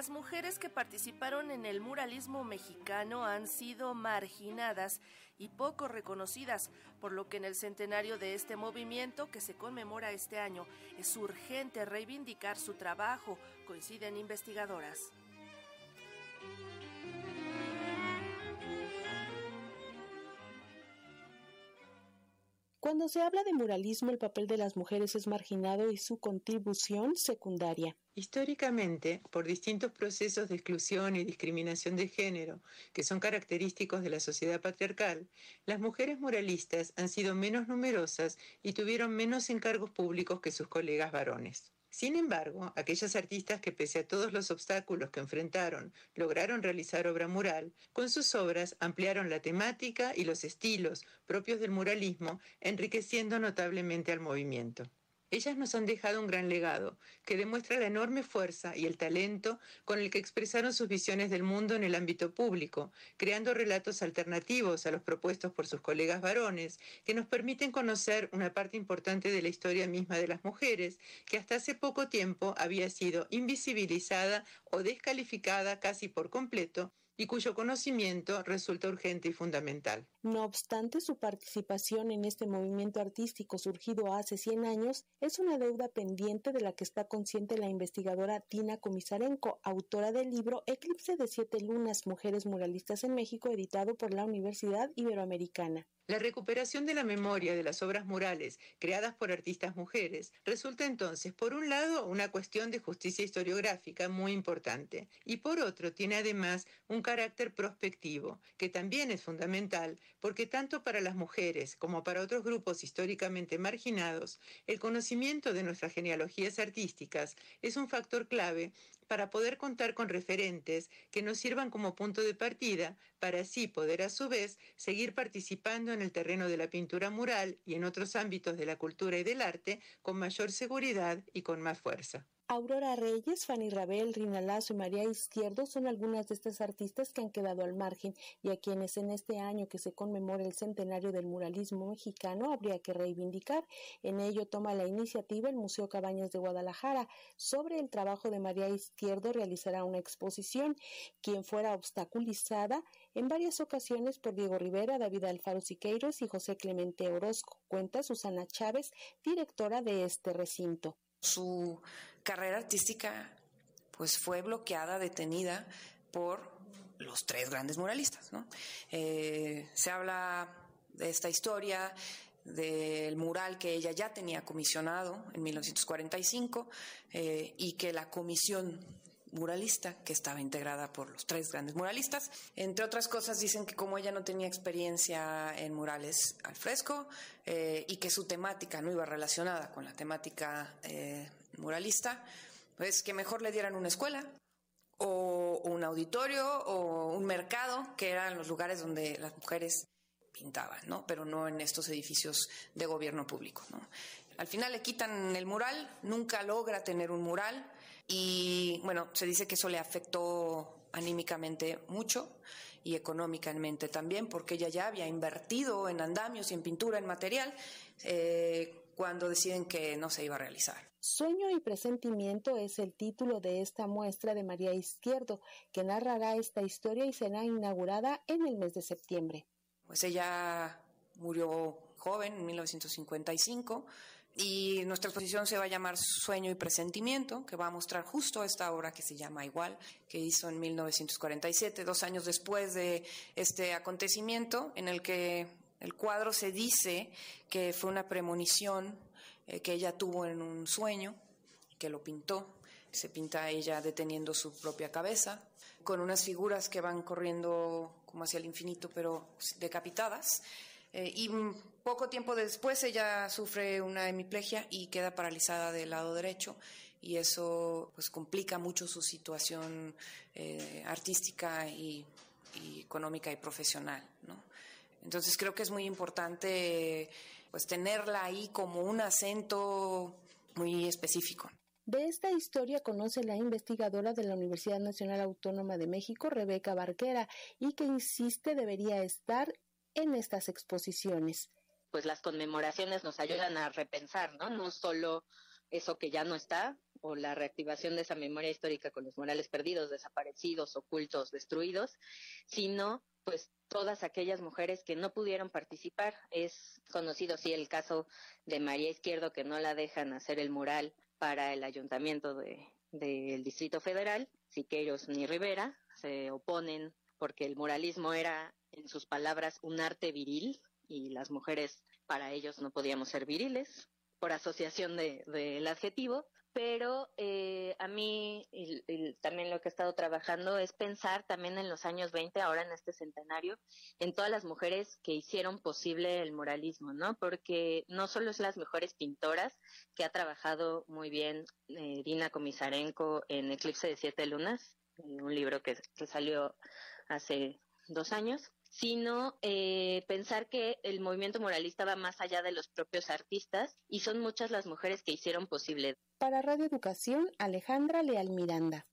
Las mujeres que participaron en el muralismo mexicano han sido marginadas y poco reconocidas, por lo que en el centenario de este movimiento que se conmemora este año es urgente reivindicar su trabajo, coinciden investigadoras. Cuando se habla de muralismo, el papel de las mujeres es marginado y su contribución secundaria. Históricamente, por distintos procesos de exclusión y discriminación de género que son característicos de la sociedad patriarcal, las mujeres muralistas han sido menos numerosas y tuvieron menos encargos públicos que sus colegas varones. Sin embargo, aquellas artistas que pese a todos los obstáculos que enfrentaron lograron realizar obra mural, con sus obras ampliaron la temática y los estilos propios del muralismo, enriqueciendo notablemente al movimiento. Ellas nos han dejado un gran legado, que demuestra la enorme fuerza y el talento con el que expresaron sus visiones del mundo en el ámbito público, creando relatos alternativos a los propuestos por sus colegas varones, que nos permiten conocer una parte importante de la historia misma de las mujeres, que hasta hace poco tiempo había sido invisibilizada o descalificada casi por completo y cuyo conocimiento resulta urgente y fundamental. No obstante, su participación en este movimiento artístico surgido hace 100 años es una deuda pendiente de la que está consciente la investigadora Tina Komisarenko, autora del libro Eclipse de Siete Lunas, Mujeres Muralistas en México, editado por la Universidad Iberoamericana. La recuperación de la memoria de las obras murales creadas por artistas mujeres resulta entonces, por un lado, una cuestión de justicia historiográfica muy importante y por otro tiene además un carácter prospectivo, que también es fundamental porque tanto para las mujeres como para otros grupos históricamente marginados, el conocimiento de nuestras genealogías artísticas es un factor clave para poder contar con referentes que nos sirvan como punto de partida para así poder a su vez seguir participando en el terreno de la pintura mural y en otros ámbitos de la cultura y del arte con mayor seguridad y con más fuerza. Aurora Reyes, Fanny Rabel, Rina Lazo y María Izquierdo son algunas de estas artistas que han quedado al margen y a quienes en este año que se conmemora el centenario del muralismo mexicano habría que reivindicar. En ello toma la iniciativa el Museo Cabañas de Guadalajara. Sobre el trabajo de María Izquierdo realizará una exposición, quien fuera obstaculizada en varias ocasiones por Diego Rivera, David Alfaro Siqueiros y José Clemente Orozco, cuenta Susana Chávez, directora de este recinto. Su carrera artística pues fue bloqueada, detenida por los tres grandes muralistas. Eh, se habla de esta historia del mural que ella ya tenía comisionado en 1945 eh, y que la comisión muralista, que estaba integrada por los tres grandes muralistas. Entre otras cosas, dicen que como ella no tenía experiencia en murales al fresco eh, y que su temática no iba relacionada con la temática eh, muralista, pues que mejor le dieran una escuela o un auditorio o un mercado, que eran los lugares donde las mujeres pintaban, ¿no? Pero no en estos edificios de gobierno público, ¿no? Al final le quitan el mural, nunca logra tener un mural y bueno, se dice que eso le afectó anímicamente mucho y económicamente también, porque ella ya había invertido en andamios y en pintura, en material, eh, cuando deciden que no se iba a realizar. Sueño y presentimiento es el título de esta muestra de María Izquierdo, que narrará esta historia y será inaugurada en el mes de septiembre. Pues ella murió joven en 1955 y nuestra exposición se va a llamar Sueño y Presentimiento, que va a mostrar justo esta obra que se llama igual, que hizo en 1947, dos años después de este acontecimiento, en el que el cuadro se dice que fue una premonición eh, que ella tuvo en un sueño, que lo pintó. Se pinta ella deteniendo su propia cabeza, con unas figuras que van corriendo como hacia el infinito, pero decapitadas. Eh, y poco tiempo después ella sufre una hemiplegia y queda paralizada del lado derecho y eso pues complica mucho su situación eh, artística y, económica y profesional, ¿no? Entonces creo que es muy importante pues tenerla ahí como un acento muy específico. De esta historia conoce la investigadora de la Universidad Nacional Autónoma de México, Rebeca Barquera, y que insiste debería estar en estas exposiciones. Pues las conmemoraciones nos ayudan a repensar, ¿no? No solo eso que ya no está, o la reactivación de esa memoria histórica con los murales perdidos, desaparecidos, ocultos, destruidos, sino pues todas aquellas mujeres que no pudieron participar. Es conocido, sí, el caso de María Izquierdo, que no la dejan hacer el mural para el ayuntamiento del de, Distrito Federal, Siqueiros ni Rivera, se oponen porque el muralismo era, en sus palabras, un arte viril y las mujeres para ellos no podíamos ser viriles por asociación del de, adjetivo, pero eh, a mí también lo que he estado trabajando es pensar también en los años 20, ahora en este centenario, en todas las mujeres que hicieron posible el muralismo, ¿no? Porque no solo es las mejores pintoras, que ha trabajado muy bien eh, Dina Komisarenko en Eclipse de Siete Lunas, un libro que salió hace dos años, sino eh, pensar que el movimiento moralista va más allá de los propios artistas y son muchas las mujeres que hicieron posible. Para Radio Educación, Alejandra Leal Miranda.